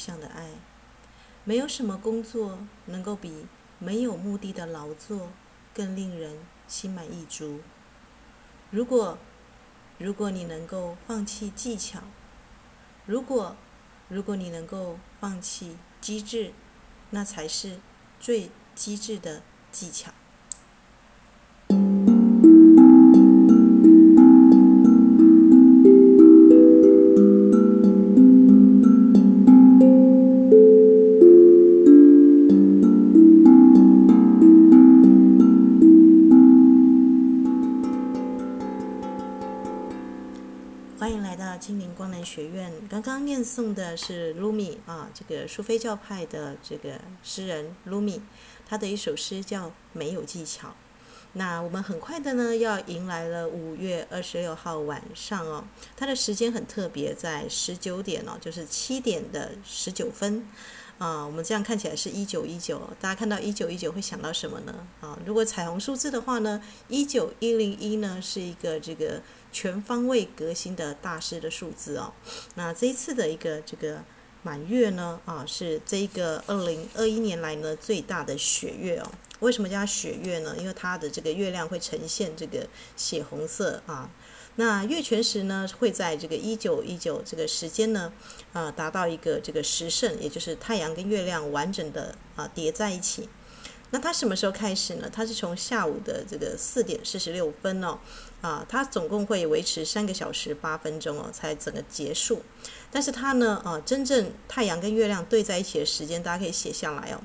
有什么爱能够胜过没有对象的爱，没有什么工作能够比没有目的的劳作更令人心满意足。如果，如果你能够放弃技巧，如果，如果你能够放弃机智，那才是最机智的技巧。刚念诵的是鲁米啊，这个苏菲教派的这个诗人鲁米，他的一首诗叫《没有技巧》。那我们很快的呢，要迎来了五月二十六号晚上哦，它的时间很特别，在十九点哦，就是七点的十九分。啊，我们这样看起来是一九一九，大家看到一九一九会想到什么呢？啊，如果彩虹数字的话呢，一九一零一呢是一个这个全方位革新的大师的数字哦。那这一次的一个这个满月呢，啊，是这一个二零二一年来呢最大的血月哦。为什么叫它血月呢？因为它的这个月亮会呈现这个血红色啊。那月全食呢，会在这个一九一九这个时间呢，啊、达到一个这个食神，也就是太阳跟月亮完整的啊叠在一起。那它什么时候开始呢？它是从下午的这个四点四十六分哦，啊，它总共会维持三个小时八分钟哦，才整个结束。但是它呢，啊，真正太阳跟月亮对在一起的时间，大家可以写下来哦。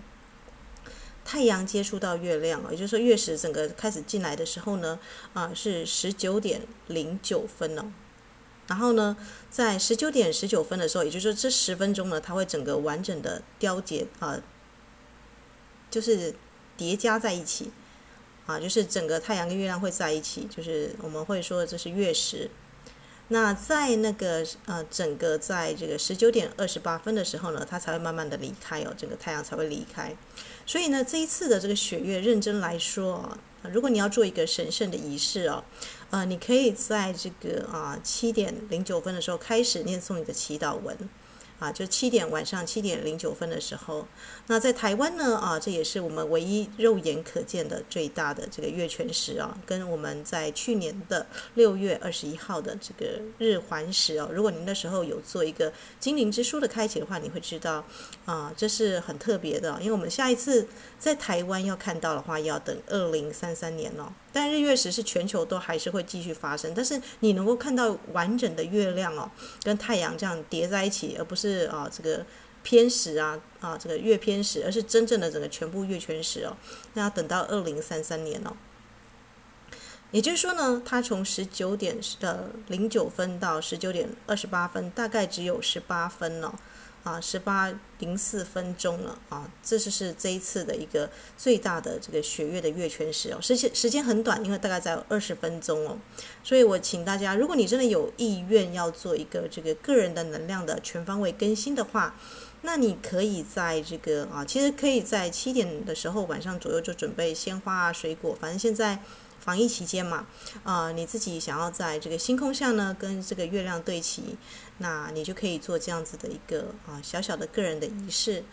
太阳接触到月亮，也就是说月食整个开始进来的时候呢，啊是十九点零九分哦。然后呢，在十九点十九分的时候，也就是说这十分钟呢，它会整个完整的凋结啊，就是叠加在一起啊，就是整个太阳跟月亮会在一起，就是我们会说这是月食。那在那个呃，整个在这个十九点二十八分的时候呢，它才会慢慢的离开哦，整个太阳才会离开。所以呢，这一次的这个血月，认真来说啊，如果你要做一个神圣的仪式哦，呃，你可以在这个啊七点零九分的时候开始念诵你的祈祷文。啊，就七点晚上七点零九分的时候，那在台湾呢，啊，这也是我们唯一肉眼可见的最大的这个月全食啊，跟我们在去年的六月二十一号的这个日环食哦，如果您那时候有做一个精灵之书的开启的话，你会知道啊，这是很特别的，因为我们下一次在台湾要看到的话，要等二零三三年哦。但日月食是全球都还是会继续发生，但是你能够看到完整的月亮哦，跟太阳这样叠在一起，而不是啊这个偏食啊啊这个月偏食，而是真正的整个全部月全食哦。那要等到二零三三年哦，也就是说呢，它从十九点的零九分到十九点二十八分，大概只有十八分哦。啊，十八零四分钟了啊！这就是这一次的一个最大的这个血月的月全食哦，时间时间很短，因为大概在二十分钟哦。所以我请大家，如果你真的有意愿要做一个这个个人的能量的全方位更新的话，那你可以在这个啊，其实可以在七点的时候晚上左右就准备鲜花啊、水果，反正现在。防疫期间嘛，啊、你自己想要在这个星空下呢，跟这个月亮对齐，那你就可以做这样子的一个啊小小的个人的仪式。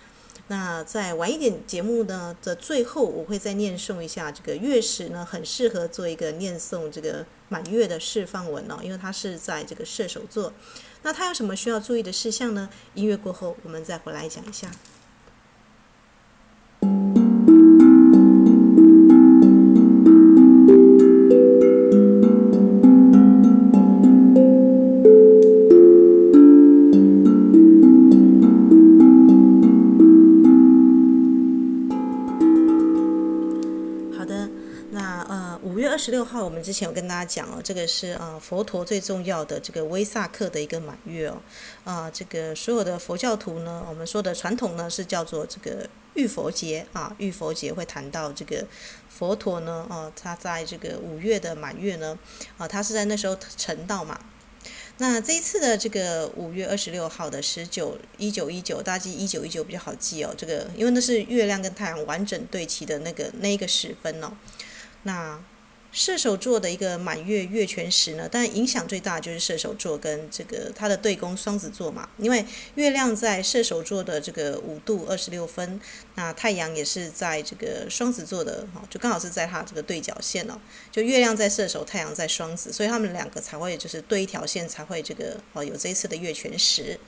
那在晚一点节目呢的最后，我会再念诵一下这个月食呢，很适合做一个念诵这个满月的释放文哦，因为它是在这个射手座。那它有什么需要注意的事项呢？音乐过后，我们再回来讲一下。十六号，我们之前有跟大家讲哦，这个是啊佛陀最重要的这个威萨克的一个满月哦，啊这个所有的佛教徒呢，我们说的传统呢是叫做这个浴佛节啊，浴佛节会谈到这个佛陀呢，啊他在这个五月的满月呢，啊他是在那时候成道嘛。那这一次的这个五月二十六号的十九一九一九，大家记一九一九比较好记哦，这个因为那是月亮跟太阳完整对齐的那个那一个时分哦，那。射手座的一个满月月全食呢，但影响最大就是射手座跟这个它的对宫双子座嘛，因为月亮在射手座的这个五度二十六分，那太阳也是在这个双子座的，哦就刚好是在它这个对角线哦，就月亮在射手，太阳在双子，所以他们两个才会就是对一条线，才会这个哦有这一次的月全食。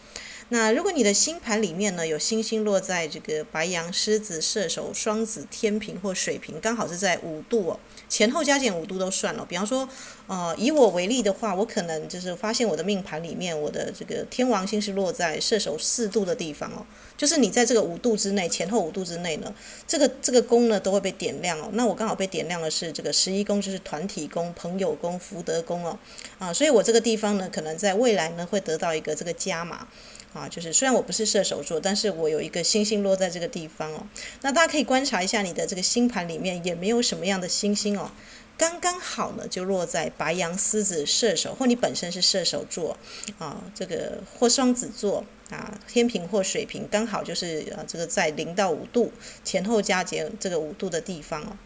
那如果你的星盘里面呢，有星星落在这个白羊、狮子、射手、双子、天秤或水瓶，刚好是在五度哦，前后加减五度都算了。比方说，呃，以我为例的话，我可能就是发现我的命盘里面，我的这个天王星是落在射手四度的地方哦，就是你在这个五度之内，前后五度之内呢，这个这个宫呢都会被点亮哦。那我刚好被点亮的是这个十一宫，就是团体宫、朋友宫、福德宫哦，啊，所以我这个地方呢，可能在未来呢会得到一个这个加码。啊，就是虽然我不是射手座，但是我有一个星星落在这个地方哦。那大家可以观察一下你的这个星盘里面也没有什么样的星星哦，刚刚好呢就落在白羊、狮子、射手，或你本身是射手座啊，这个或双子座啊，天秤或水瓶，刚好就是啊这个在零到五度前后加减这个五度的地方哦。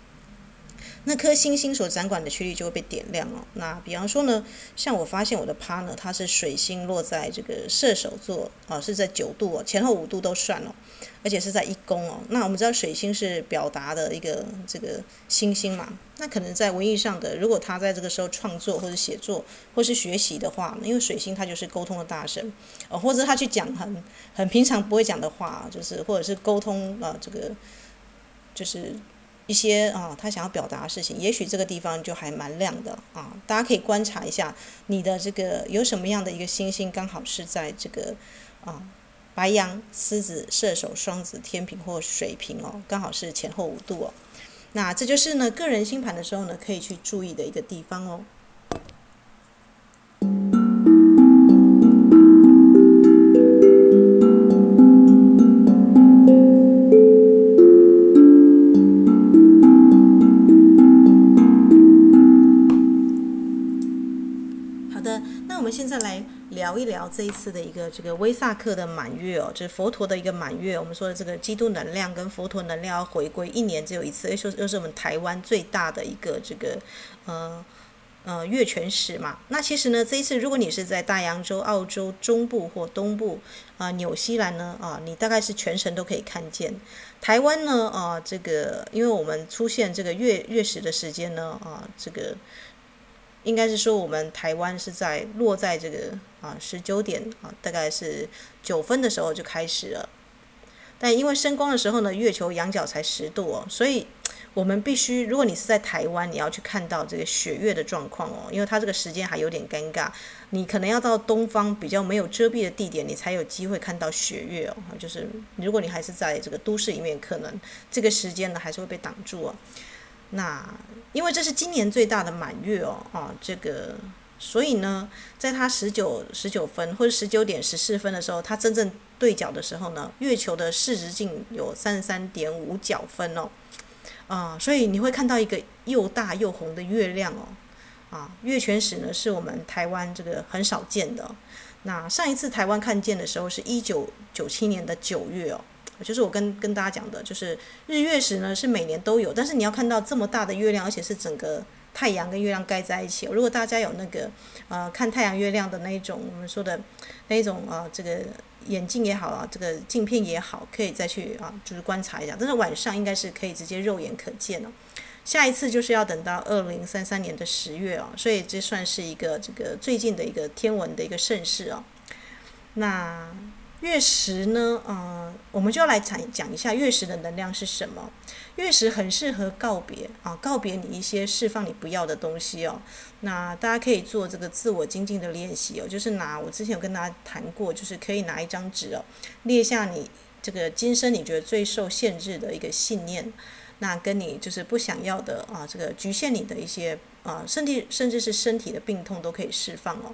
那颗星星所掌管的区域就会被点亮哦。那比方说呢，像我发现我的 partner，它是水星落在这个射手座啊，是在九度哦，前后五度都算了，而且是在一宫哦。那我们知道水星是表达的一个这个星星嘛，那可能在文艺上的，如果他在这个时候创作或者写作或是学习的话，因为水星它就是沟通的大神哦，或者他去讲很很平常不会讲的话，就是或者是沟通啊这个就是。一些啊，他想要表达的事情，也许这个地方就还蛮亮的啊。大家可以观察一下，你的这个有什么样的一个星星，刚好是在这个啊白羊、狮子、射手、双子、天平或水瓶哦，刚好是前后五度哦。那这就是呢个人星盘的时候呢，可以去注意的一个地方哦。这一次的一个这个威萨克的满月哦，就是佛陀的一个满月。我们说的这个基督能量跟佛陀能量要回归，一年只有一次，又又是我们台湾最大的一个这个呃呃月全食嘛。那其实呢，这一次如果你是在大洋洲、澳洲中部或东部啊、纽西兰呢啊，你大概是全程都可以看见。台湾呢啊，这个因为我们出现这个月月食的时间呢啊，这个。应该是说，我们台湾是在落在这个啊十九点啊，大概是九分的时候就开始了。但因为升光的时候呢，月球仰角才十度哦，所以我们必须，如果你是在台湾，你要去看到这个雪月的状况哦，因为它这个时间还有点尴尬，你可能要到东方比较没有遮蔽的地点，你才有机会看到雪月哦。就是如果你还是在这个都市里面，可能这个时间呢还是会被挡住哦。那因为这是今年最大的满月哦，啊，这个，所以呢，在它十九十九分或者十九点十四分的时候，它真正对角的时候呢，月球的视直径有三十三点五角分哦，啊，所以你会看到一个又大又红的月亮哦，啊，月全食呢是我们台湾这个很少见的，那上一次台湾看见的时候是一九九七年的九月哦。就是我跟跟大家讲的，就是日月食呢是每年都有，但是你要看到这么大的月亮，而且是整个太阳跟月亮盖在一起。如果大家有那个呃看太阳月亮的那一种我们说的那一种啊、这个眼镜也好啊，这个镜片也好，可以再去啊，就是观察一下。但是晚上应该是可以直接肉眼可见哦。下一次就是要等到二零三三年的十月哦，所以这算是一个这个最近的一个天文的一个盛世哦。那。月食呢，呃，我们就要来讲讲一下月食的能量是什么。月食很适合告别啊，告别你一些释放你不要的东西哦。那大家可以做这个自我精进的练习哦，就是拿我之前有跟大家谈过，就是可以拿一张纸哦，列下你这个今生你觉得最受限制的一个信念，那跟你就是不想要的啊，这个局限你的一些啊，身体甚至是身体的病痛都可以释放哦。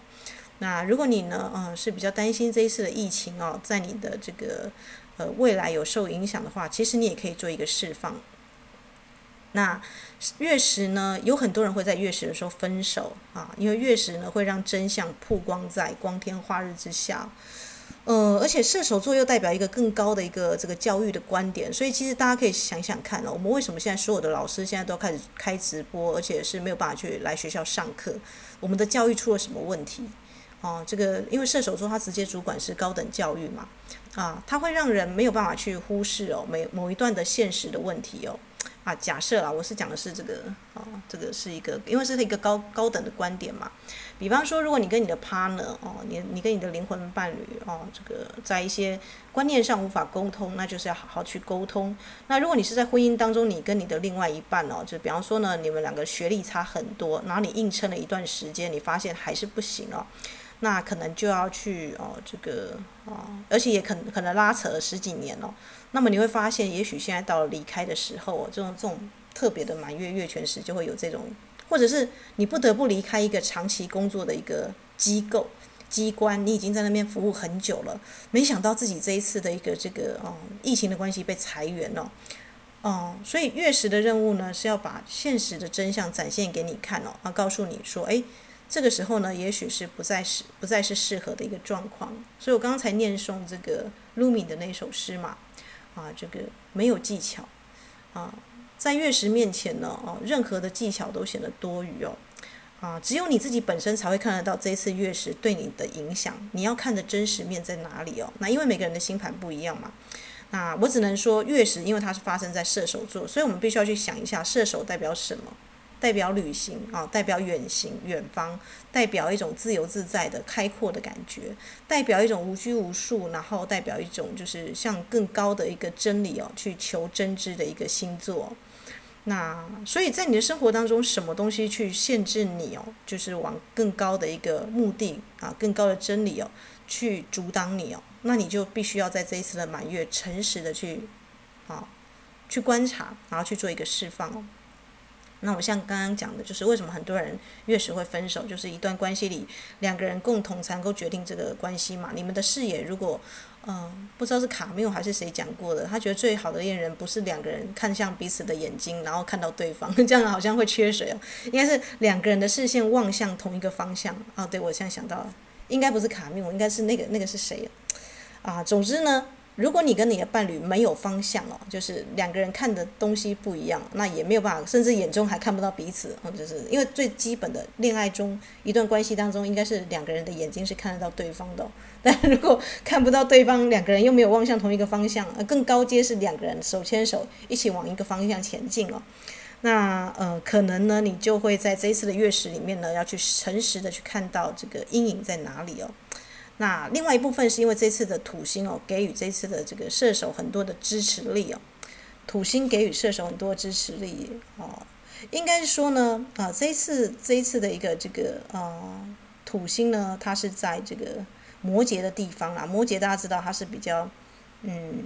那如果你呢，嗯，是比较担心这一次的疫情哦，在你的这个呃未来有受影响的话，其实你也可以做一个释放。那月食呢，有很多人会在月食的时候分手啊，因为月食呢会让真相曝光在光天化日之下。呃，而且射手座又代表一个更高的一个这个教育的观点，所以其实大家可以想想看哦，我们为什么现在所有的老师现在都开始开直播，而且是没有办法去来学校上课？我们的教育出了什么问题？哦，这个因为射手座他直接主管是高等教育嘛，啊，他会让人没有办法去忽视哦，每某一段的现实的问题哦，啊，假设啊，我是讲的是这个，啊，这个是一个，因为是一个高高等的观点嘛，比方说，如果你跟你的 partner 哦，你你跟你的灵魂伴侣哦，这个在一些观念上无法沟通，那就是要好好去沟通。那如果你是在婚姻当中，你跟你的另外一半哦，就比方说呢，你们两个学历差很多，然后你硬撑了一段时间，你发现还是不行哦。那可能就要去哦，这个哦，而且也可能可能拉扯了十几年哦。那么你会发现，也许现在到了离开的时候哦，这种这种特别的满月月全食就会有这种，或者是你不得不离开一个长期工作的一个机构机关，你已经在那边服务很久了，没想到自己这一次的一个这个哦疫情的关系被裁员了哦，所以月食的任务呢是要把现实的真相展现给你看哦，啊，告诉你说，哎。这个时候呢，也许是不再是不再是适合的一个状况，所以我刚才念诵这个卢米的那首诗嘛，啊，这个没有技巧，啊，在月食面前呢，哦，任何的技巧都显得多余哦，啊，只有你自己本身才会看得到这一次月食对你的影响，你要看的真实面在哪里哦？那因为每个人的星盘不一样嘛，那我只能说月食，因为它是发生在射手座，所以我们必须要去想一下射手代表什么。代表旅行啊，代表远行远方，代表一种自由自在的开阔的感觉，代表一种无拘无束，然后代表一种就是向更高的一个真理哦去求真知的一个星座。那所以在你的生活当中，什么东西去限制你哦？就是往更高的一个目的啊，更高的真理哦去阻挡你哦。那你就必须要在这一次的满月，诚实的去啊去观察，然后去做一个释放哦。那我像刚刚讲的，就是为什么很多人越是会分手，就是一段关系里两个人共同才能够决定这个关系嘛。你们的视野如果，嗯、不知道是卡缪还是谁讲过的，他觉得最好的恋人不是两个人看向彼此的眼睛，然后看到对方，这样好像会缺水哦。应该是两个人的视线望向同一个方向。哦，对，我现在想到了，应该不是卡缪，应该是那个那个是谁啊？总之呢。如果你跟你的伴侣没有方向哦，就是两个人看的东西不一样，那也没有办法，甚至眼中还看不到彼此，或者是因为最基本的恋爱中一段关系当中，应该是两个人的眼睛是看得到对方的。但如果看不到对方，两个人又没有望向同一个方向，更高阶是两个人手牵手一起往一个方向前进哦。那呃，可能呢，你就会在这一次的月食里面呢，要去诚实的去看到这个阴影在哪里哦。那另外一部分是因为这次的土星哦，给予这次的这个射手很多的支持力哦，土星给予射手很多支持力哦，应该是说呢，啊，这一次这一次的一个这个呃土星呢，它是在这个摩羯的地方啦，摩羯大家知道它是比较嗯，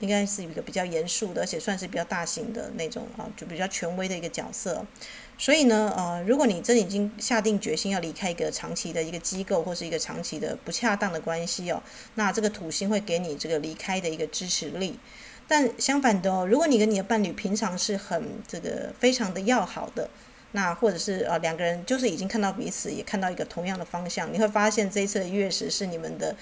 应该是一个比较严肃的，而且算是比较大型的那种啊，就比较权威的一个角色。所以呢，呃，如果你真已经下定决心要离开一个长期的一个机构或是一个长期的不恰当的关系哦，那这个土星会给你这个离开的一个支持力。但相反的哦，如果你跟你的伴侣平常是很这个非常的要好的，那或者是呃两个人就是已经看到彼此，也看到一个同样的方向，你会发现这一次的月食是你们的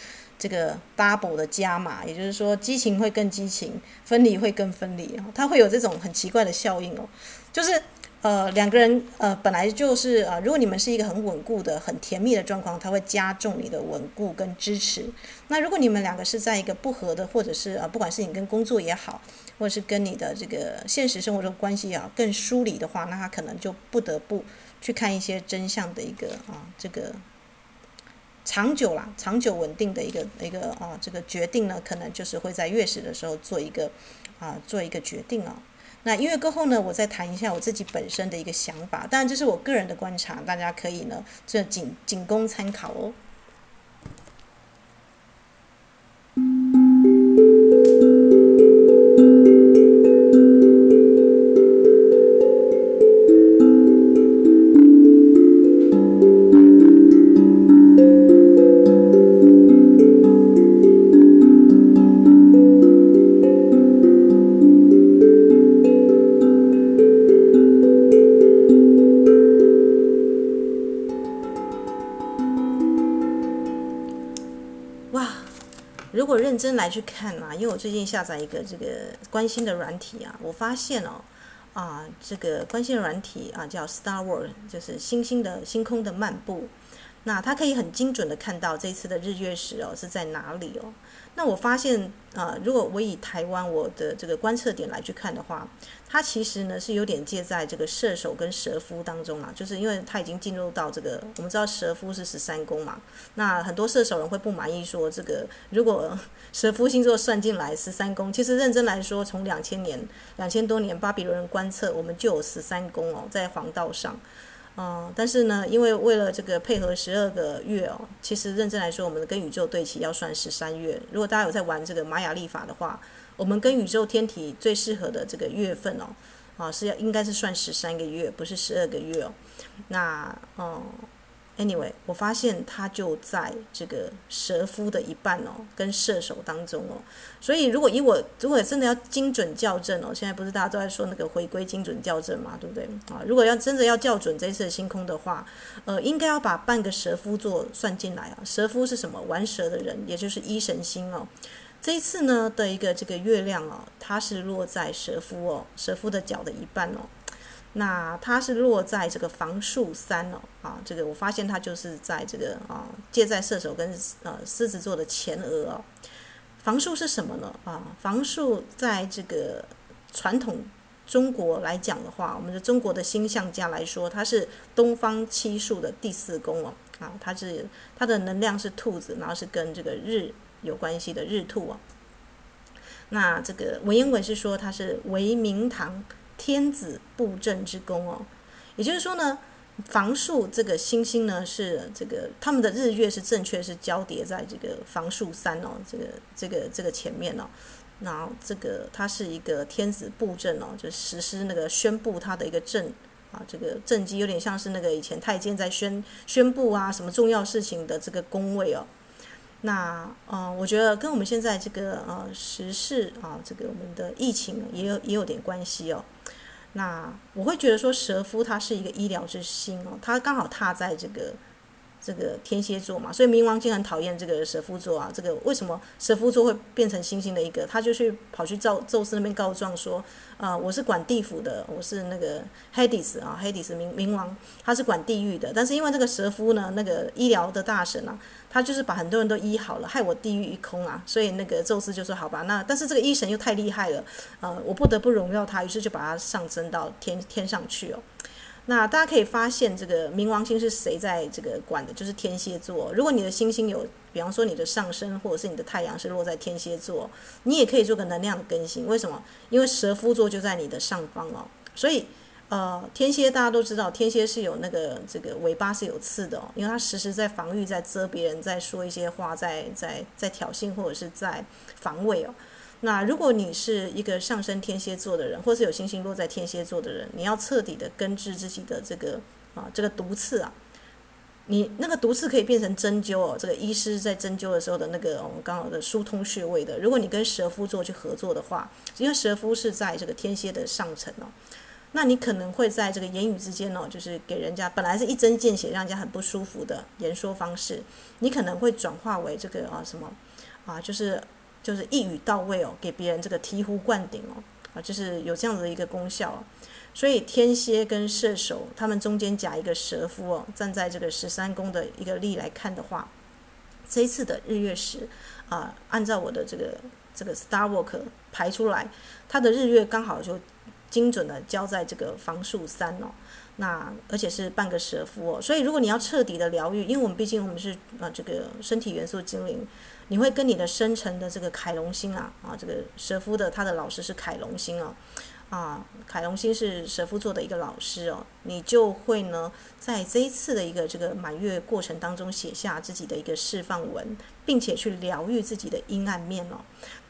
这个 double 的加码，也就是说激情会更激情，分离会更分离，它会有这种很奇怪的效应哦，就是。呃，两个人呃本来就是呃，如果你们是一个很稳固的、很甜蜜的状况，它会加重你的稳固跟支持。那如果你们两个是在一个不合的，或者是呃，不管是你跟工作也好，或者是跟你的这个现实生活中关系也好，更疏离的话，那他可能就不得不去看一些真相的一个啊，这个长久啦、长久稳定的一个一个啊，这个决定呢，可能就是会在月食的时候做一个啊，做一个决定啊。那音乐过后呢，我再谈一下我自己本身的一个想法，当然这是我个人的观察，大家可以呢，这仅仅供参考哦。去看嘛，因为我最近下载一个这个关心的软体啊，我发现哦，啊，这个关心的软体啊叫 Star World，就是星星的星空的漫步。那它可以很精准的看到这次的日月食哦是在哪里哦。那我发现啊，如果我以台湾我的这个观测点来去看的话，它其实呢是有点介在这个射手跟蛇夫当中啊，就是因为它已经进入到这个，我们知道蛇夫是十三宫嘛，那很多射手人会不满意说这个，如果蛇夫星座算进来十三宫，其实认真来说，从两千年两千多年巴比伦人观测，我们就有十三宫哦，在黄道上。嗯，但是呢，因为为了这个配合十二个月哦，其实认真来说，我们跟宇宙对齐要算十三月。如果大家有在玩这个玛雅历法的话，我们跟宇宙天体最适合的这个月份哦，啊是要应该是算十三个月，不是十二个月哦。那嗯。Anyway，我发现他就在这个蛇夫的一半哦，跟射手当中哦。所以如果以我如果真的要精准校正哦，现在不是大家都在说那个回归精准校正嘛，对不对啊？如果要真的要校准这一次的星空的话，呃，应该要把半个蛇夫座算进来啊。蛇夫是什么？玩蛇的人，也就是一神星哦。这一次呢的一个这个月亮哦，它是落在蛇夫哦，蛇夫的脚的一半哦。那它是落在这个房数三哦，啊，这个我发现它就是在这个啊，借在射手跟呃狮子座的前额哦。房数是什么呢？啊，房数在这个传统中国来讲的话，我们的中国的星象家来说，它是东方七数的第四宫哦，啊，它是它的能量是兔子，然后是跟这个日有关系的日兔哦。那这个文言文是说它是为明堂。天子布政之宫哦，也就是说呢，房数这个星星呢是这个他们的日月是正确是交叠在这个房数三哦，这个这个这个前面哦，然后这个它是一个天子布政哦，就实施那个宣布他的一个政啊，这个政绩有点像是那个以前太监在宣宣布啊什么重要事情的这个宫位哦。那呃，我觉得跟我们现在这个呃时事啊，这个我们的疫情也有也有点关系哦。那我会觉得说，蛇夫他是一个医疗之星哦，他刚好踏在这个。这个天蝎座嘛，所以冥王星很讨厌这个蛇夫座啊。这个为什么蛇夫座会变成星星的一个？他就去跑去宙宙斯那边告状说，啊、呃，我是管地府的，我是那个 Hades 啊，Hades 冥冥王，他是管地狱的。但是因为这个蛇夫呢，那个医疗的大神啊，他就是把很多人都医好了，害我地狱一空啊。所以那个宙斯就说，好吧，那但是这个医神又太厉害了，呃，我不得不荣耀他，于是就把他上升到天天上去哦。那大家可以发现，这个冥王星是谁在这个管的？就是天蝎座。如果你的星星有，比方说你的上升或者是你的太阳是落在天蝎座，你也可以做个能量的更新。为什么？因为蛇夫座就在你的上方哦。所以，呃，天蝎大家都知道，天蝎是有那个这个尾巴是有刺的哦，因为它时时在防御，在遮别人，在说一些话，在在在挑衅或者是在防卫哦。那如果你是一个上升天蝎座的人，或是有星星落在天蝎座的人，你要彻底的根治自己的这个啊这个毒刺啊，你那个毒刺可以变成针灸哦，这个医师在针灸的时候的那个我们刚好的疏通穴位的。如果你跟蛇夫座去合作的话，因为蛇夫是在这个天蝎的上层哦，那你可能会在这个言语之间哦，就是给人家本来是一针见血，让人家很不舒服的言说方式，你可能会转化为这个啊什么啊就是。就是一语到位哦，给别人这个醍醐灌顶哦，啊，就是有这样子的一个功效哦。所以天蝎跟射手，他们中间夹一个蛇夫哦，站在这个十三宫的一个力来看的话，这一次的日月食啊，按照我的这个这个 Star Work 排出来，它的日月刚好就精准的交在这个房数三哦。那而且是半个蛇夫哦，所以如果你要彻底的疗愈，因为我们毕竟我们是呃这个身体元素精灵，你会跟你的生辰的这个凯龙星啊啊这个蛇夫的他的老师是凯龙星哦。啊，凯龙星是蛇夫座的一个老师哦，你就会呢，在这一次的一个这个满月过程当中，写下自己的一个释放文，并且去疗愈自己的阴暗面哦。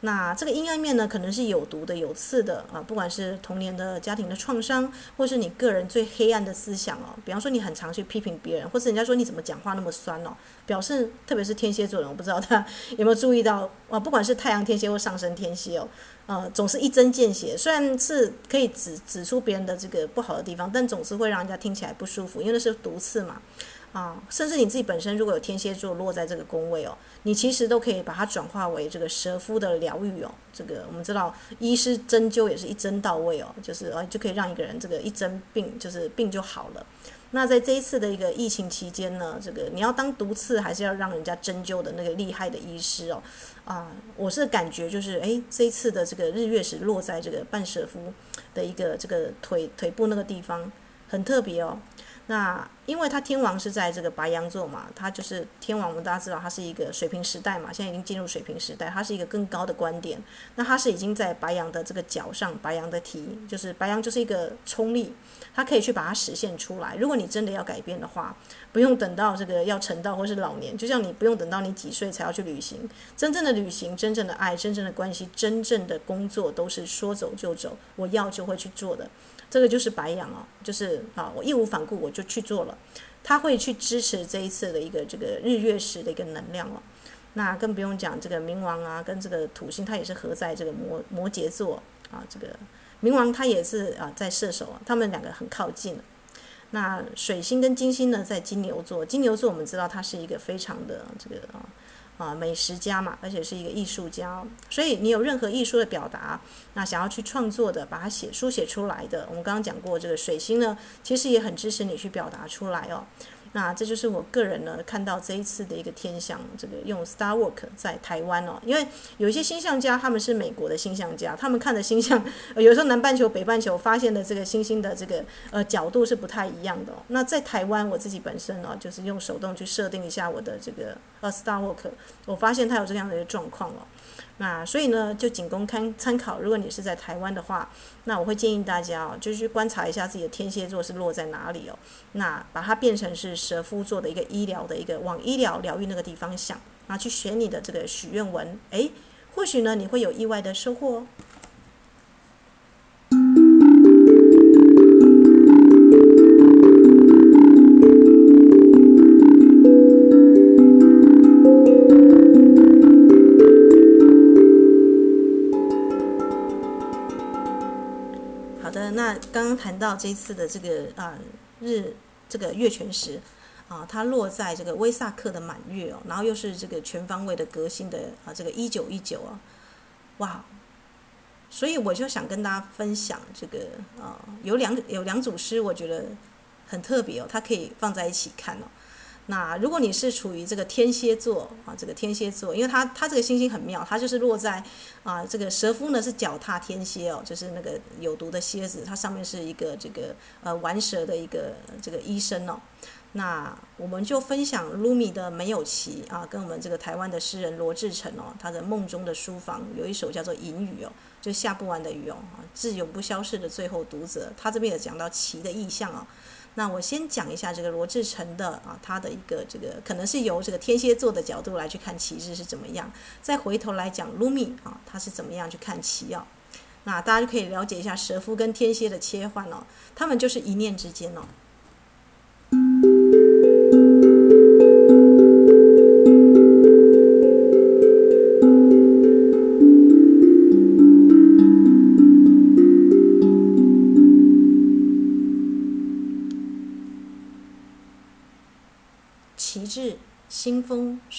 那这个阴暗面呢，可能是有毒的、有刺的啊，不管是童年的家庭的创伤，或是你个人最黑暗的思想哦。比方说，你很常去批评别人，或是人家说你怎么讲话那么酸哦，表示特别是天蝎座人，我不知道他有没有注意到啊，不管是太阳天蝎或上升天蝎哦。呃，总是一针见血，虽然是可以指指出别人的这个不好的地方，但总是会让人家听起来不舒服，因为那是毒刺嘛。啊，甚至你自己本身如果有天蝎座落在这个宫位哦，你其实都可以把它转化为这个蛇夫的疗愈哦。这个我们知道，医师针灸也是一针到位哦，就是呃就可以让一个人这个一针病就是病就好了。那在这一次的一个疫情期间呢，这个你要当毒刺，还是要让人家针灸的那个厉害的医师哦？啊，我是感觉就是，诶，这一次的这个日月食落在这个半蛇夫的一个这个腿腿部那个地方，很特别哦。那因为他天王是在这个白羊座嘛，他就是天王，我们大家知道他是一个水瓶时代嘛，现在已经进入水瓶时代，他是一个更高的观点。那他是已经在白羊的这个脚上，白羊的蹄，就是白羊就是一个冲力，他可以去把它实现出来。如果你真的要改变的话，不用等到这个要成道或是老年，就像你不用等到你几岁才要去旅行，真正的旅行、真正的爱、真正的关系、真正的工作，都是说走就走，我要就会去做的。这个就是白羊哦，就是啊，我义无反顾我就去做了，他会去支持这一次的一个这个日月食的一个能量哦。那更不用讲这个冥王啊，跟这个土星，它也是合在这个摩摩羯座啊。这个冥王它也是啊在射手啊，他们两个很靠近。那水星跟金星呢在金牛座，金牛座我们知道它是一个非常的这个啊。啊，美食家嘛，而且是一个艺术家，所以你有任何艺术的表达，那想要去创作的，把它写书写出来的，我们刚刚讲过，这个水星呢，其实也很支持你去表达出来哦。那这就是我个人呢看到这一次的一个天象，这个用 Star Work 在台湾哦，因为有一些星象家他们是美国的星象家，他们看的星象，有时候南半球、北半球发现的这个星星的这个呃角度是不太一样的。那在台湾我自己本身哦，就是用手动去设定一下我的这个呃 Star Work，我发现它有这样的一个状况哦。那所以呢，就仅供参参考。如果你是在台湾的话，那我会建议大家哦，就去观察一下自己的天蝎座是落在哪里哦。那把它变成是蛇夫座的一个医疗的一个往医疗疗愈那个地方想，然后去选你的这个许愿文，诶，或许呢你会有意外的收获哦。好的，那刚刚谈到这次的这个啊日这个月全食啊，它落在这个威萨克的满月哦，然后又是这个全方位的革新的啊这个一九一九啊，哇！所以我就想跟大家分享这个啊，有两有两组诗，我觉得很特别哦，它可以放在一起看哦。那如果你是处于这个天蝎座啊，这个天蝎座，因为它它这个星星很妙，它就是落在啊这个蛇夫呢是脚踏天蝎哦，就是那个有毒的蝎子，它上面是一个这个呃玩蛇的一个这个医生哦。那我们就分享卢米的没有期啊，跟我们这个台湾的诗人罗志成哦，他的梦中的书房有一首叫做隐语哦，就下不完的雨哦，致永不消逝的最后读者，他这边也讲到期的意象哦。那我先讲一下这个罗志成的啊，他的一个这个可能是由这个天蝎座的角度来去看旗帜是怎么样，再回头来讲卢米啊，他是怎么样去看旗啊。那大家就可以了解一下蛇夫跟天蝎的切换哦，他们就是一念之间哦。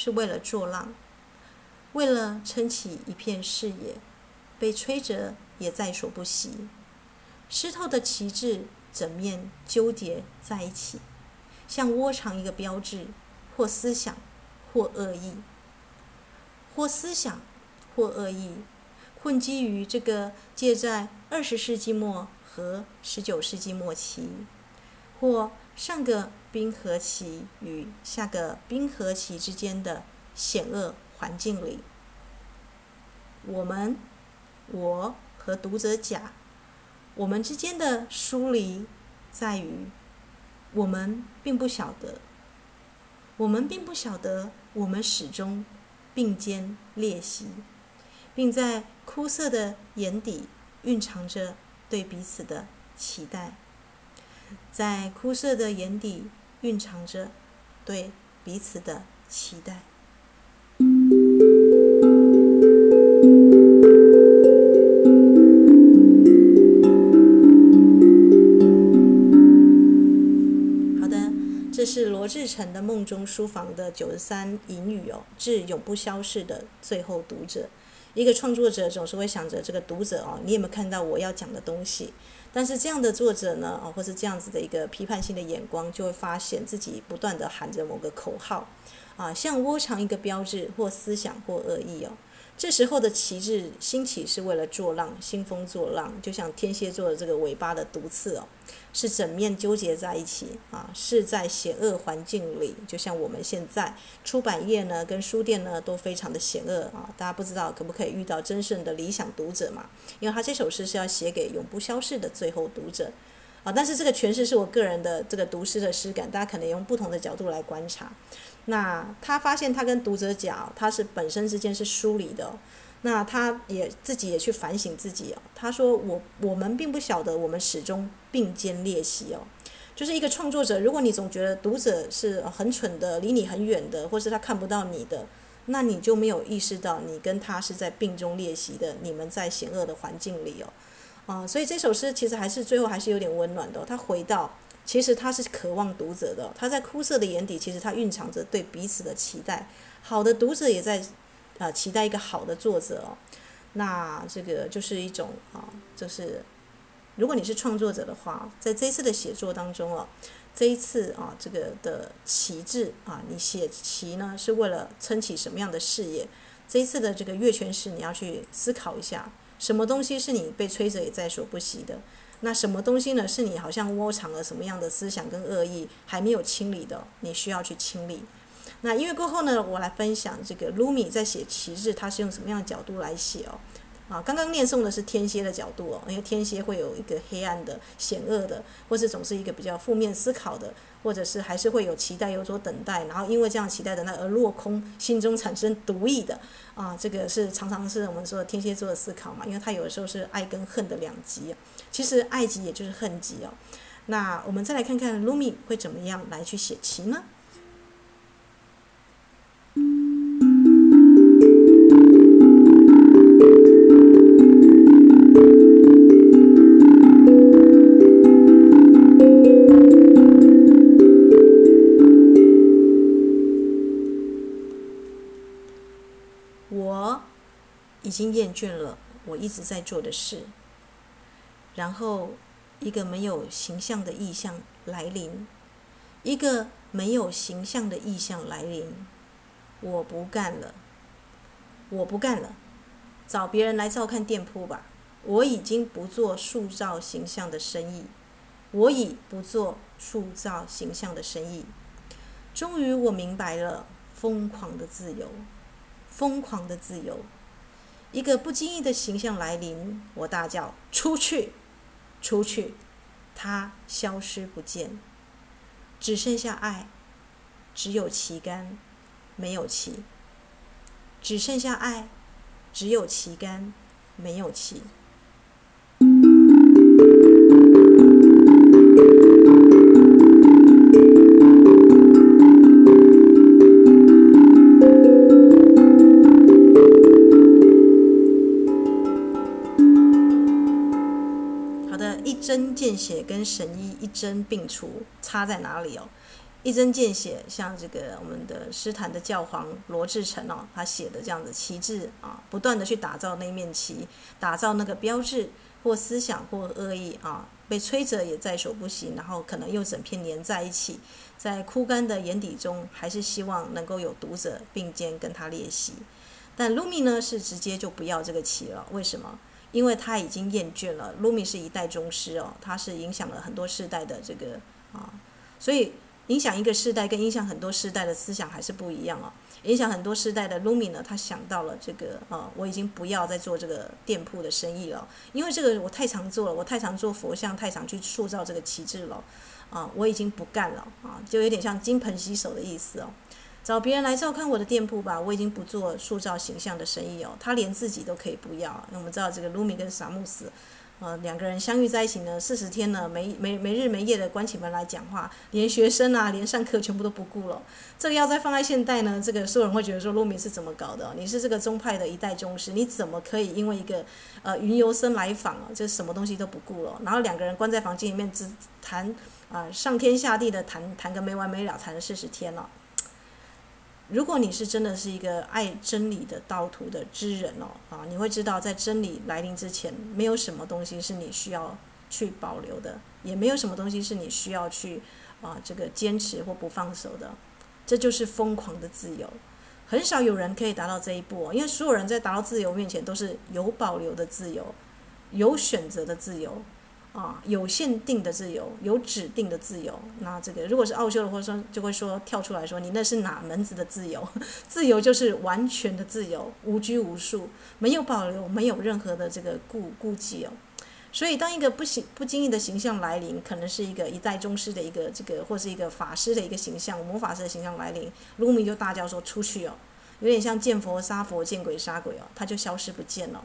是为了作浪，为了撑起一片视野，被吹着也在所不惜。湿透的旗帜整面纠结在一起，像窝藏一个标志，或思想，或恶意，或思想，或恶意，混迹于这个介在二十世纪末和十九世纪末期，或上个。冰河期与下个冰河期之间的险恶环境里，我们，我和读者甲，我们之间的疏离在于，我们并不晓得，我们并不晓得，我们始终并肩列席，并在枯涩的眼底蕴藏着对彼此的期待，在枯涩的眼底。蕴藏着对彼此的期待。好的，这是罗志成的梦中书房的九十三隐语哦，致永不消逝的最后读者。一个创作者总是会想着这个读者哦，你有没有看到我要讲的东西？但是这样的作者呢，啊，或是这样子的一个批判性的眼光，就会发现自己不断的喊着某个口号，啊，像窝藏一个标志或思想或恶意哦。这时候的旗帜兴起是为了作浪，兴风作浪，就像天蝎座的这个尾巴的毒刺哦，是整面纠结在一起啊，是在险恶环境里，就像我们现在出版业呢跟书店呢都非常的险恶啊，大家不知道可不可以遇到真正的理想读者嘛？因为他这首诗是要写给永不消逝的最后读者啊，但是这个诠释是我个人的这个读诗的诗感，大家可能用不同的角度来观察。那他发现他跟读者讲，他是本身之间是疏离的。那他也自己也去反省自己哦。他说：“我我们并不晓得，我们始终并肩列席哦。就是一个创作者，如果你总觉得读者是很蠢的，离你很远的，或是他看不到你的，那你就没有意识到你跟他是在并中列席的。你们在险恶的环境里哦，啊，所以这首诗其实还是最后还是有点温暖的。他回到。”其实他是渴望读者的，他在枯涩的眼底，其实他蕴藏着对彼此的期待。好的读者也在，啊、期待一个好的作者哦。那这个就是一种啊，就是如果你是创作者的话，在这一次的写作当中哦，这一次啊，这个的旗帜啊，你写旗呢是为了撑起什么样的事业？这一次的这个月全食，你要去思考一下，什么东西是你被吹着也在所不惜的？那什么东西呢？是你好像窝藏了什么样的思想跟恶意还没有清理的，你需要去清理。那因为过后呢，我来分享这个卢米在写旗帜，他是用什么样的角度来写哦。啊，刚刚念诵的是天蝎的角度哦，因为天蝎会有一个黑暗的、险恶的，或是总是一个比较负面思考的，或者是还是会有期待、有所等待，然后因为这样期待的那而落空，心中产生毒意的啊，这个是常常是我们说天蝎座的思考嘛，因为他有的时候是爱跟恨的两极，其实爱极也就是恨极哦。那我们再来看看噜米会怎么样来去写棋呢？已经厌倦了我一直在做的事，然后一个没有形象的意象来临，一个没有形象的意象来临，我不干了，我不干了，找别人来照看店铺吧。我已经不做塑造形象的生意，我已不做塑造形象的生意。终于我明白了，疯狂的自由，疯狂的自由。一个不经意的形象来临，我大叫：“出去，出去！”他消失不见，只剩下爱，只有旗杆，没有旗。只剩下爱，只有旗杆，没有旗。针见血跟神医一针并除，差在哪里哦？一针见血，像这个我们的诗坛的教皇罗志诚哦，他写的这样的旗帜啊，不断的去打造那面旗，打造那个标志或思想或恶意啊，被吹着也在所不惜，然后可能又整片粘在一起，在枯干的眼底中，还是希望能够有读者并肩跟他练习。但噜米呢，是直接就不要这个旗了，为什么？因为他已经厌倦了，噜米是一代宗师哦，他是影响了很多世代的这个啊，所以影响一个世代跟影响很多世代的思想还是不一样哦。影响很多世代的噜米呢，他想到了这个啊，我已经不要再做这个店铺的生意了，因为这个我太常做了，我太常做佛像，太常去塑造这个旗帜了啊，我已经不干了啊，就有点像金盆洗手的意思哦。找别人来照看我的店铺吧，我已经不做塑造形象的生意哦。他连自己都可以不要，那我们知道这个卢米跟萨姆斯，呃，两个人相遇在一起呢，四十天呢，没没没日没夜的关起门来讲话，连学生啊，连上课全部都不顾了。这个要再放在现代呢，这个所有人会觉得说，卢米是怎么搞的？你是这个宗派的一代宗师，你怎么可以因为一个呃云游僧来访啊，就什么东西都不顾了？然后两个人关在房间里面只谈啊、上天下地的谈谈个没完没了，谈了四十天了。如果你是真的是一个爱真理的道途的之人哦，啊，你会知道在真理来临之前，没有什么东西是你需要去保留的，也没有什么东西是你需要去啊这个坚持或不放手的，这就是疯狂的自由。很少有人可以达到这一步哦，因为所有人在达到自由面前都是有保留的自由，有选择的自由。啊，有限定的自由，有指定的自由。那这个如果是奥修的，或者说就会说跳出来说，你那是哪门子的自由？自由就是完全的自由，无拘无束，没有保留，没有任何的这个顾顾忌哦。所以，当一个不行不经意的形象来临，可能是一个一代宗师的一个这个，或是一个法师的一个形象，魔法师的形象来临，卢米就大叫说出去哦，有点像见佛杀佛，见鬼杀鬼哦，他就消失不见了，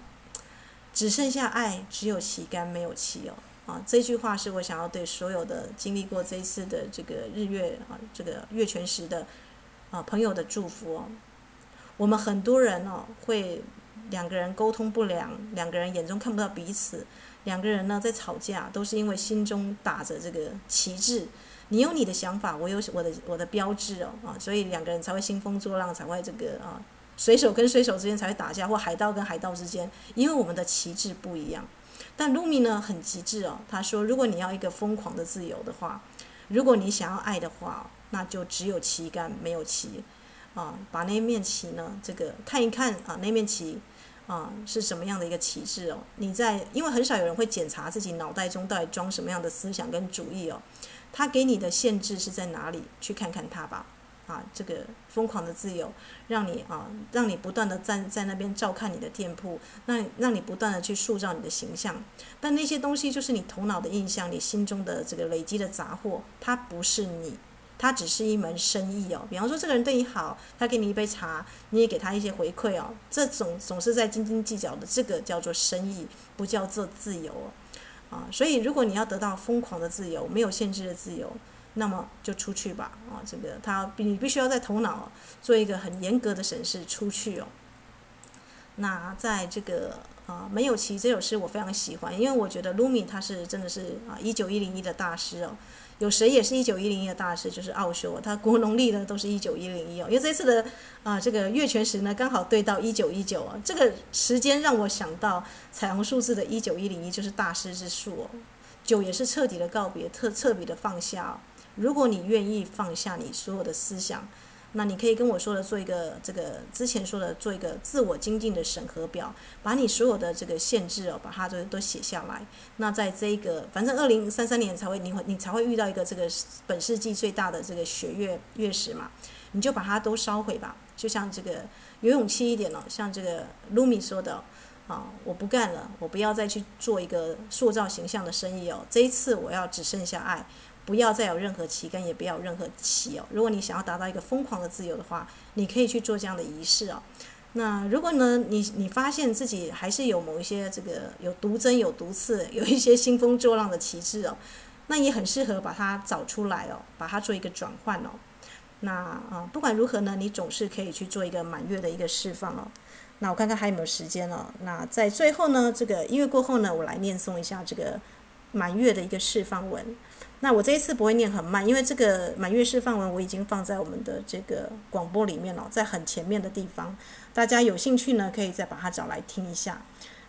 只剩下爱，只有旗杆，没有旗哦。啊，这句话是我想要对所有的经历过这一次的这个日月啊，这个月全食的啊朋友的祝福哦。我们很多人哦，会两个人沟通不良，两个人眼中看不到彼此，两个人呢在吵架，都是因为心中打着这个旗帜，你有你的想法，我有我的我的标志哦啊，所以两个人才会兴风作浪，才会这个啊水手跟水手之间才会打架，或海盗跟海盗之间，因为我们的旗帜不一样。但卢米呢很极致哦，他说：“如果你要一个疯狂的自由的话，如果你想要爱的话，那就只有旗杆没有旗啊。把那面旗呢，这个看一看啊，那面旗啊是什么样的一个旗帜哦？你在因为很少有人会检查自己脑袋中到底装什么样的思想跟主义哦，他给你的限制是在哪里？去看看他吧。”啊，这个疯狂的自由，让你啊，让你不断的站在那边照看你的店铺，那让你不断的去塑造你的形象。但那些东西就是你头脑的印象，你心中的这个累积的杂货，它不是你，它只是一门生意哦。比方说，这个人对你好，他给你一杯茶，你也给他一些回馈哦。这种总是在斤斤计较的，这个叫做生意，不叫做自由哦。啊，所以如果你要得到疯狂的自由，没有限制的自由。那么就出去吧，啊，这个他你必须要在头脑做一个很严格的审视，出去哦。那在这个啊没有旗这首诗我非常喜欢，因为我觉得卢米他是真的是啊一九一零一的大师哦。有谁也是一九一零一的大师，就是奥修，他国农历呢都是一九一零一哦。因为这次的啊这个月全食呢刚好对到一九一九啊，这个时间让我想到彩虹数字的一九一零一就是大师之数哦。九也是彻底的告别，彻彻底的放下哦。如果你愿意放下你所有的思想，那你可以跟我说的做一个这个之前说的做一个自我精进的审核表，把你所有的这个限制哦，把它都都写下来。那在这一个反正二零三三年才会你会你才会遇到一个这个本世纪最大的这个血月月食嘛，你就把它都烧毁吧。就像这个有勇气一点哦，像这个卢米说的啊，我不干了，我不要再去做一个塑造形象的生意哦。这一次我要只剩下爱。不要再有任何旗杆，也不要有任何旗哦。如果你想要达到一个疯狂的自由的话，你可以去做这样的仪式哦。那如果呢，你你发现自己还是有某一些这个有毒针、有毒刺，有一些兴风作浪的旗帜哦，那也很适合把它找出来哦，把它做一个转换哦。那啊，不管如何呢，你总是可以去做一个满月的一个释放哦。那我看看还有没有时间哦。那在最后呢，这个音乐过后呢，我来念诵一下这个满月的一个释放文。那我这一次不会念很慢，因为这个满月释放文我已经放在我们的这个广播里面了，在很前面的地方，大家有兴趣呢可以再把它找来听一下。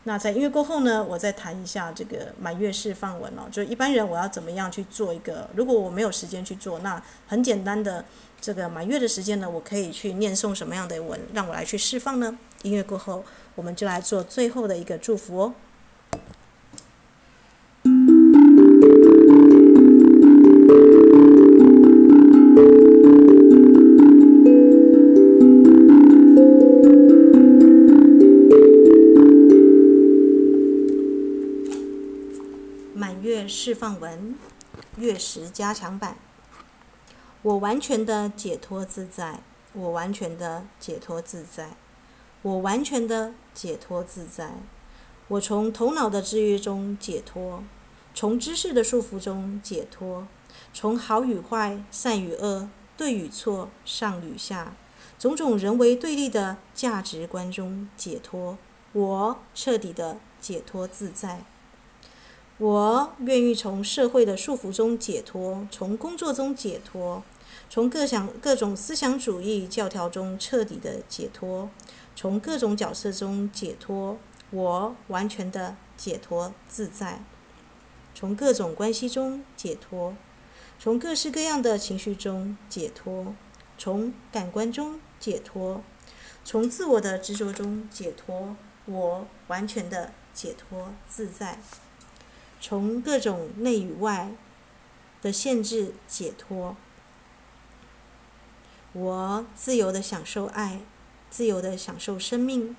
那在音乐过后呢，我再谈一下这个满月释放文哦，就一般人我要怎么样去做一个，如果我没有时间去做，那很简单的这个满月的时间呢，我可以去念诵什么样的文，让我来去释放呢？音乐过后，我们就来做最后的一个祝福哦。释放文，月食加强版。我完全的解脱自在，我完全的解脱自在，我完全的解脱自在，我从头脑的制约中解脱，从知识的束缚中解脱，从好与坏、善与恶、对与错、上与下，种种人为对立的价值观中解脱。我彻底的解脱自在。我愿意从社会的束缚中解脱，从工作中解脱，从各想各种思想主义教条中彻底的解脱，从各种角色中解脱。我完全的解脱自在，从各种关系中解脱，从各式各样的情绪中解脱，从感官中解脱，从自我的执着中解脱。我完全的解脱自在，从各种内与外的限制解脱。我自由的享受爱，自由的享受生命。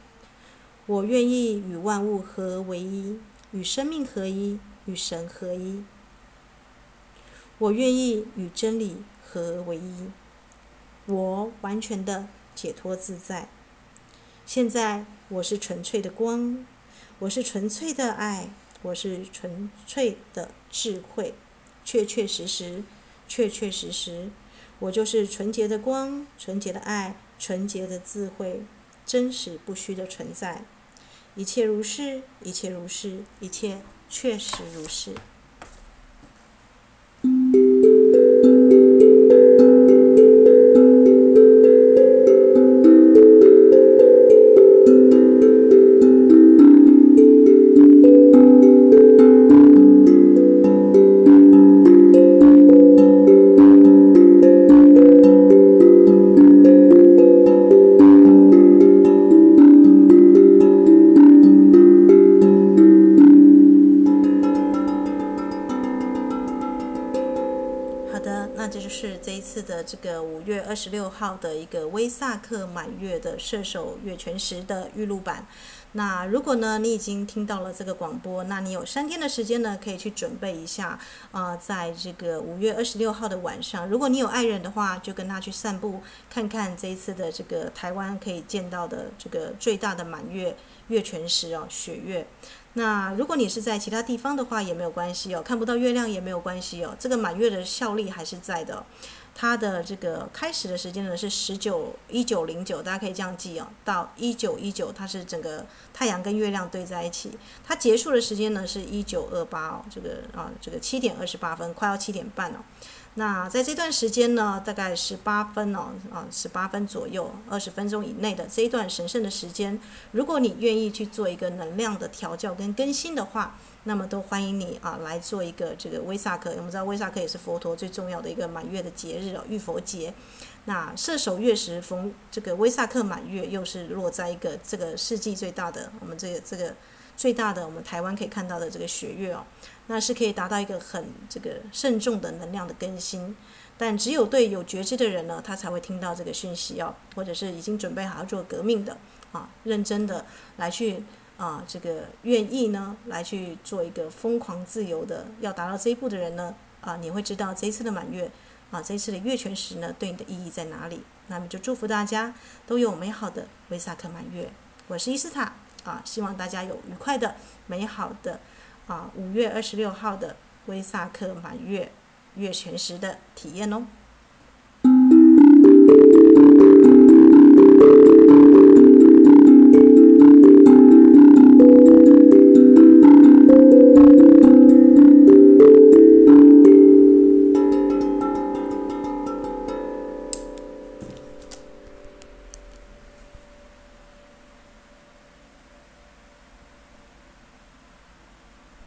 我愿意与万物合为一，与生命合一，与神合一。我愿意与真理合为一。我完全的解脱自在。现在我是纯粹的光，我是纯粹的爱，我是纯粹的智慧，确确实实，确确实实，我就是纯洁的光，纯洁的爱，纯洁的智慧，真实不虚的存在。一切如是，一切如是，一切确实如是。这个五月二十六号的一个威萨克满月的射手月全食的预录版。那如果呢，你已经听到了这个广播，那你有三天的时间呢，可以去准备一下啊、在这个五月二十六号的晚上，如果你有爱人的话，就跟他去散步，看看这一次的这个台湾可以见到的这个最大的满月月全食哦，雪月。那如果你是在其他地方的话，也没有关系哦，看不到月亮也没有关系哦，这个满月的效力还是在的。它的这个开始的时间呢是十九一九零九，大家可以这样记哦，到一九一九，它是整个太阳跟月亮对在一起。它结束的时间呢是一九二八哦，这个啊这个七点二十八分，快要七点半了。那在这段时间呢，大概十八分哦，啊，十八分左右，二十分钟以内的这一段神圣的时间，如果你愿意去做一个能量的调教跟更新的话，那么都欢迎你啊来做一个这个威萨克。我们知道威萨克也是佛陀最重要的一个满月的节日哦，浴佛节。那射手月时逢这个威萨克满月，又是落在一个这个世纪最大的我们这个这个。最大的我们台湾可以看到的这个雪月哦，那是可以达到一个很这个慎重的能量的更新，但只有对有觉知的人呢，他才会听到这个讯息哦，或者是已经准备好要做革命的啊，认真的来去啊，这个愿意呢来去做一个疯狂自由的要达到这一步的人呢啊，你会知道这一次的满月啊，这一次的月全食呢对你的意义在哪里？那么就祝福大家都有美好的维萨克满月。我是伊斯塔。啊，希望大家有愉快的、美好的啊，五月二十六号的维萨克满月月全食的体验哦。